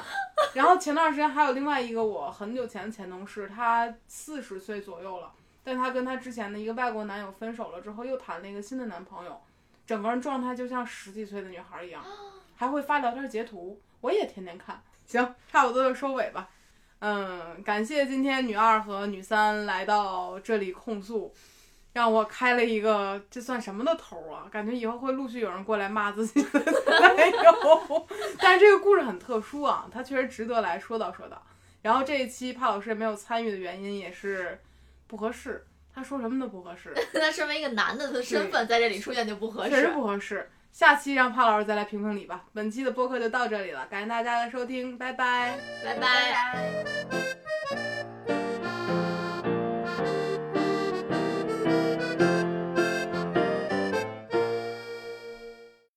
然后前段时间还有另外一个我很久前的前同事，她四十岁左右了，但她跟她之前的一个外国男友分手了之后，又谈了一个新的男朋友，整个人状态就像十几岁的女孩儿一样，还会发聊天截图，我也天天看。行，差不多就收尾吧。嗯，感谢今天女二和女三来到这里控诉，让我开了一个这算什么的头啊？感觉以后会陆续有人过来骂自己的男友。但是这个故事很特殊啊，它确实值得来说道说道。然后这一期帕老师也没有参与的原因也是不合适，他说什么都不合适，那身为一个男的的身份在这里出现就不合适确实。不合适。下期让帕老师再来评评理吧，本期的播客就到这里了，感谢大家的收听，拜拜拜拜。